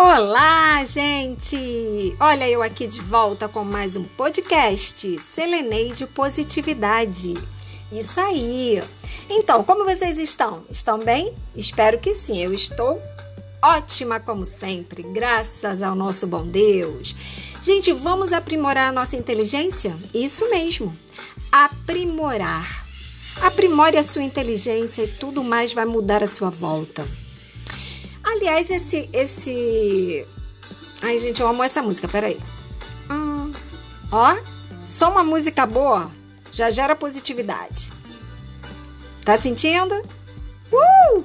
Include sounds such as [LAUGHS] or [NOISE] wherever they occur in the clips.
Olá, gente! Olha eu aqui de volta com mais um podcast Seleneide Positividade. Isso aí! Então, como vocês estão? Estão bem? Espero que sim. Eu estou ótima como sempre, graças ao nosso bom Deus. Gente, vamos aprimorar a nossa inteligência? Isso mesmo. Aprimorar. Aprimore a sua inteligência e tudo mais vai mudar a sua volta. Aliás, esse. esse... Ai, gente, eu amo essa música, peraí. Hum, ó, só uma música boa já gera positividade. Tá sentindo? Uh!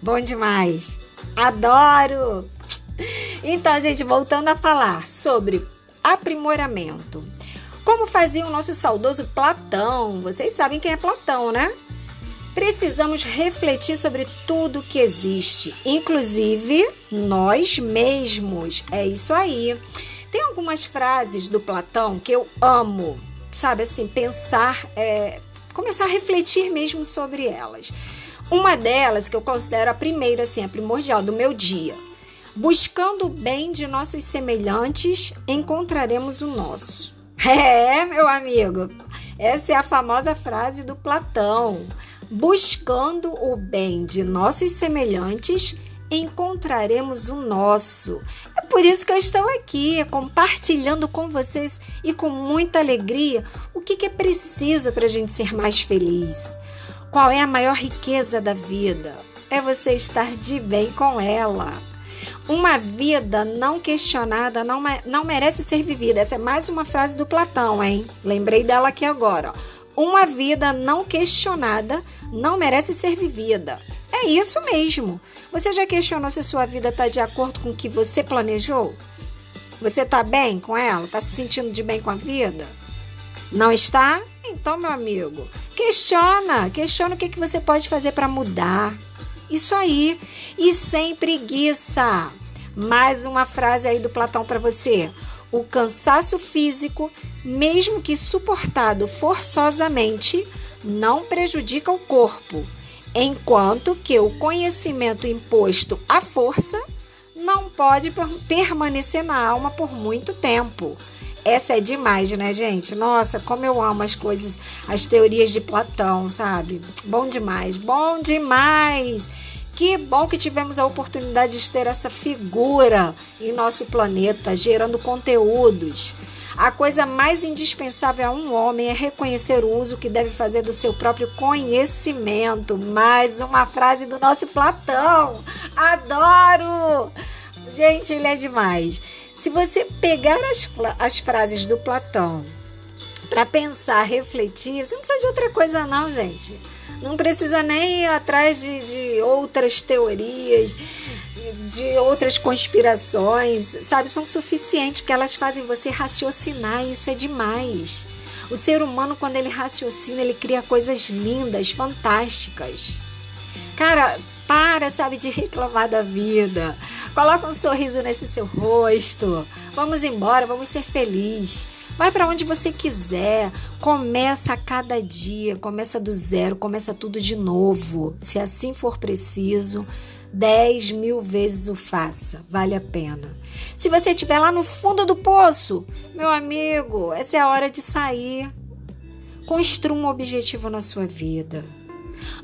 Bom demais! Adoro! Então, gente, voltando a falar sobre aprimoramento. Como fazia o nosso saudoso Platão? Vocês sabem quem é Platão, né? Precisamos refletir sobre tudo que existe, inclusive nós mesmos. É isso aí. Tem algumas frases do Platão que eu amo, sabe assim, pensar, é, começar a refletir mesmo sobre elas. Uma delas, que eu considero a primeira, assim, a primordial do meu dia. Buscando o bem de nossos semelhantes, encontraremos o nosso. [LAUGHS] É, meu amigo, essa é a famosa frase do Platão buscando o bem de nossos semelhantes, encontraremos o nosso. É por isso que eu estou aqui, compartilhando com vocês e com muita alegria o que, é preciso para a gente ser mais feliz. Qual é a maior riqueza da vida? É você estar de bem com ela. Uma vida não questionada não, não merece ser vivida. Essa é mais uma frase do Platão, hein? Lembrei dela aqui agora. Ó. Uma vida não questionada não merece ser vivida. É isso mesmo. Você já questionou se sua vida está de acordo com o que você planejou? Você está bem com ela? Está se sentindo de bem com a vida? Não está? Então, meu amigo, questiona. Questiona o que, que você pode fazer para mudar. Isso aí. E sem preguiça. Mais uma frase aí do Platão para você. O cansaço físico, mesmo que suportado forçosamente, não prejudica o corpo, enquanto que o conhecimento imposto à força não pode permanecer na alma por muito tempo. Essa é demais, né, gente? Nossa, como eu amo as coisas, as teorias de Platão, sabe? Bom demais, bom demais. Que bom que tivemos a oportunidade de ter essa figura em nosso planeta, gerando conteúdos. A coisa mais indispensável a um homem é reconhecer o uso que deve fazer do seu próprio conhecimento. Mais uma frase do nosso Platão. Adoro! Gente, ele é demais. Se você pegar as, as frases do Platão para pensar, refletir, você não precisa de outra coisa, não, gente. Não precisa nem ir atrás de, de outras teorias, de outras conspirações, sabe? São suficientes porque elas fazem você raciocinar e isso é demais. O ser humano, quando ele raciocina, ele cria coisas lindas, fantásticas. Cara, para, sabe, de reclamar da vida. Coloca um sorriso nesse seu rosto. Vamos embora, vamos ser felizes. Vai para onde você quiser. Começa a cada dia, começa do zero, começa tudo de novo. Se assim for preciso, dez mil vezes o faça, vale a pena. Se você estiver lá no fundo do poço, meu amigo, essa é a hora de sair. Construa um objetivo na sua vida.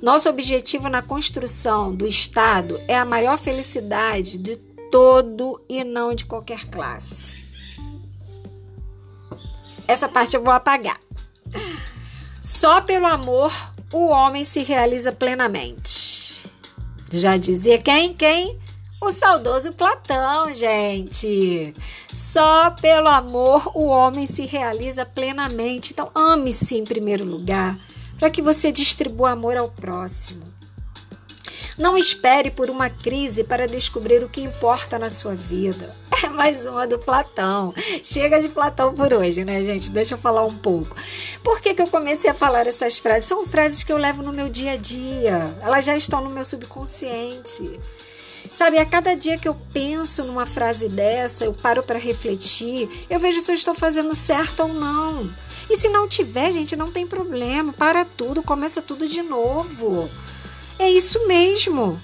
Nosso objetivo na construção do Estado é a maior felicidade de todo e não de qualquer classe. Essa parte eu vou apagar. Só pelo amor o homem se realiza plenamente. Já dizia quem? Quem? O saudoso Platão, gente. Só pelo amor o homem se realiza plenamente. Então, ame-se em primeiro lugar, para que você distribua amor ao próximo. Não espere por uma crise para descobrir o que importa na sua vida. [LAUGHS] É mais uma do Platão. Chega de Platão por hoje, né, gente? Deixa eu falar um pouco. Por que, que eu comecei a falar essas frases? São frases que eu levo no meu dia a dia. Elas já estão no meu subconsciente. Sabe, a cada dia que eu penso numa frase dessa, eu paro para refletir, eu vejo se eu estou fazendo certo ou não. E se não tiver, gente, não tem problema. Para tudo, começa tudo de novo. É isso mesmo.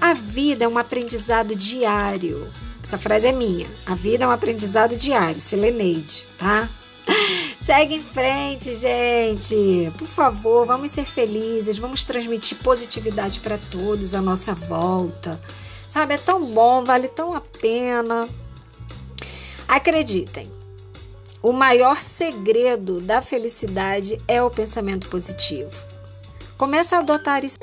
A vida é um aprendizado diário. Essa frase é minha. A vida é um aprendizado diário. Seleneide, tá? [LAUGHS] Segue em frente, gente. Por favor, vamos ser felizes, vamos transmitir positividade para todos à nossa volta. Sabe, é tão bom, vale tão a pena. Acreditem, o maior segredo da felicidade é o pensamento positivo. Comece a adotar isso